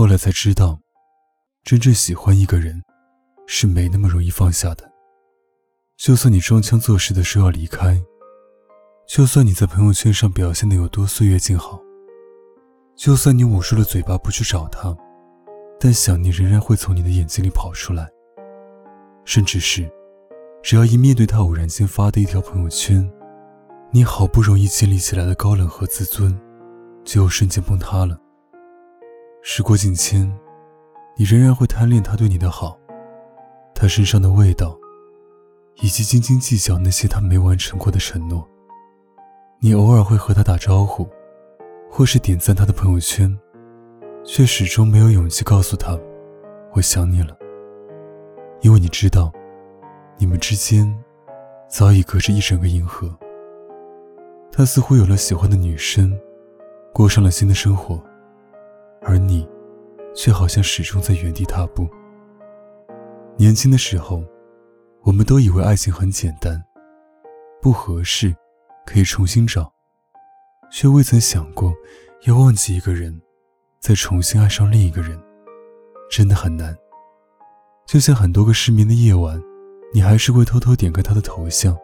后来才知道，真正喜欢一个人，是没那么容易放下的。就算你装腔作势的说要离开，就算你在朋友圈上表现的有多岁月静好，就算你捂住了嘴巴不去找他，但想念仍然会从你的眼睛里跑出来。甚至是，只要一面对他偶然间发的一条朋友圈，你好不容易建立起来的高冷和自尊，就瞬间崩塌了。时过境迁，你仍然会贪恋他对你的好，他身上的味道，以及斤斤计较那些他没完成过的承诺。你偶尔会和他打招呼，或是点赞他的朋友圈，却始终没有勇气告诉他“我想你了”，因为你知道，你们之间早已隔着一整个银河。他似乎有了喜欢的女生，过上了新的生活。而你，却好像始终在原地踏步。年轻的时候，我们都以为爱情很简单，不合适可以重新找，却未曾想过要忘记一个人，再重新爱上另一个人，真的很难。就像很多个失眠的夜晚，你还是会偷偷点开他的头像，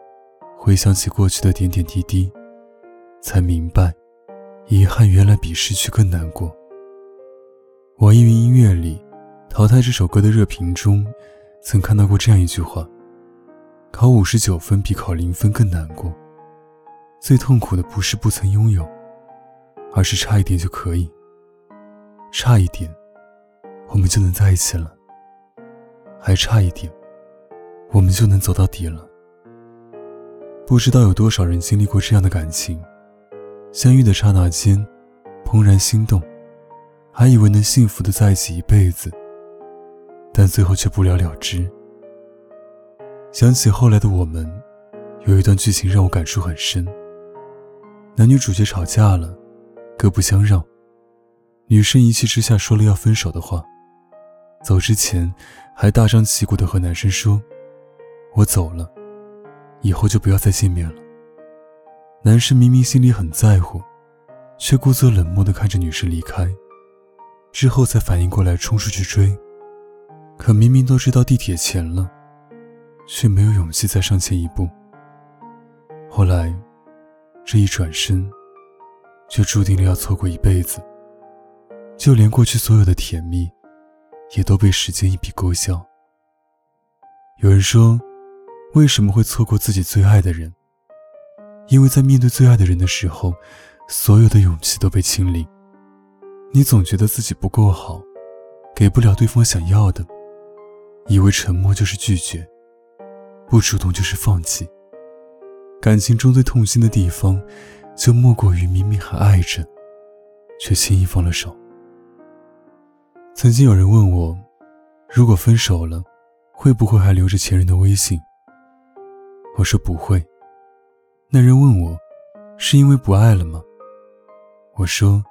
回想起过去的点点滴滴，才明白，遗憾原来比失去更难过。网易云音乐里，《淘汰》这首歌的热评中，曾看到过这样一句话：“考五十九分比考零分更难过。最痛苦的不是不曾拥有，而是差一点就可以。差一点，我们就能在一起了；还差一点，我们就能走到底了。”不知道有多少人经历过这样的感情：相遇的刹那间，怦然心动。还以为能幸福的在一起一辈子，但最后却不了了之。想起后来的我们，有一段剧情让我感触很深。男女主角吵架了，各不相让，女生一气之下说了要分手的话，走之前还大张旗鼓的和男生说：“我走了，以后就不要再见面了。”男生明明心里很在乎，却故作冷漠的看着女生离开。之后才反应过来，冲出去追，可明明都知道地铁前了，却没有勇气再上前一步。后来，这一转身，就注定了要错过一辈子。就连过去所有的甜蜜，也都被时间一笔勾销。有人说，为什么会错过自己最爱的人？因为在面对最爱的人的时候，所有的勇气都被清零。你总觉得自己不够好，给不了对方想要的，以为沉默就是拒绝，不主动就是放弃。感情中最痛心的地方，就莫过于明明还爱着，却轻易放了手。曾经有人问我，如果分手了，会不会还留着前任的微信？我说不会。那人问我，是因为不爱了吗？我说。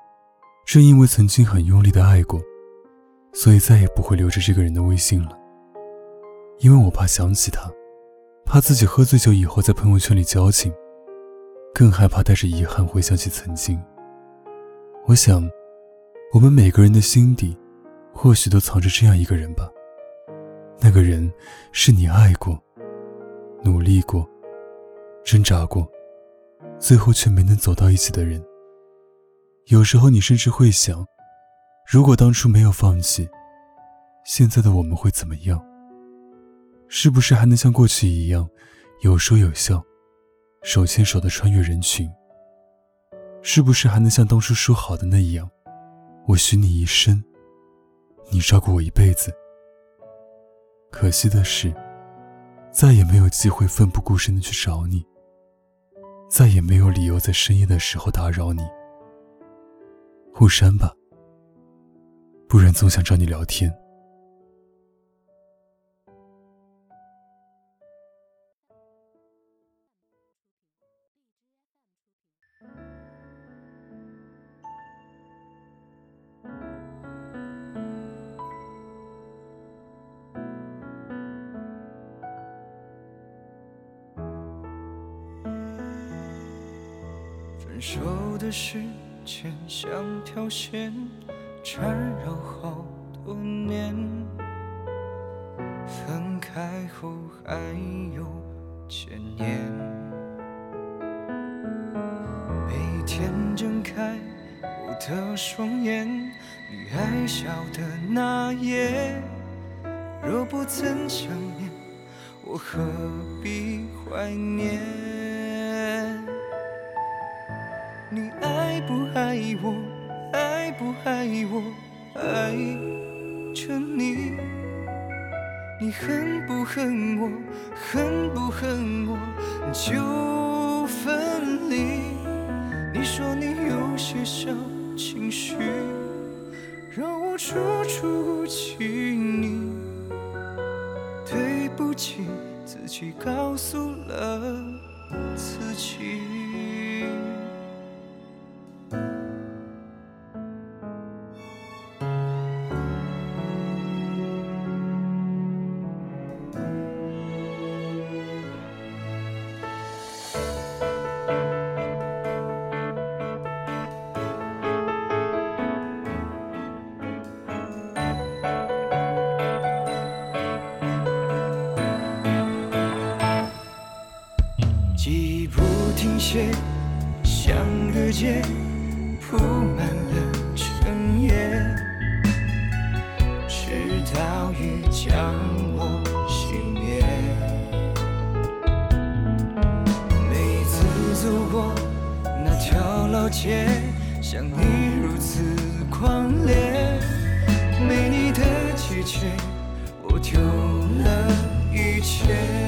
正因为曾经很用力的爱过，所以再也不会留着这个人的微信了。因为我怕想起他，怕自己喝醉酒以后在朋友圈里矫情，更害怕带着遗憾回想起曾经。我想，我们每个人的心底，或许都藏着这样一个人吧。那个人是你爱过、努力过、挣扎过，最后却没能走到一起的人。有时候，你甚至会想，如果当初没有放弃，现在的我们会怎么样？是不是还能像过去一样，有说有笑，手牵手的穿越人群？是不是还能像当初说好的那样，我许你一生，你照顾我一辈子？可惜的是，再也没有机会奋不顾身的去找你，再也没有理由在深夜的时候打扰你。互删吧，不然总想找你聊天。分手的事间像条线，缠绕好多年。分开后还有千年。每天睁开我的双眼，你爱笑的那夜。若不曾想念，我何必怀念？爱我？爱不爱我？爱着你。你恨不恨我？恨不恨我？就分离。你说你有些小情绪，让我处处不起你。对不起，自己告诉了自己。停歇，相遇街铺满了尘烟，直到雨将我熄灭。每一次走过那条老街，想你如此狂烈，没你的季节，我丢了一切。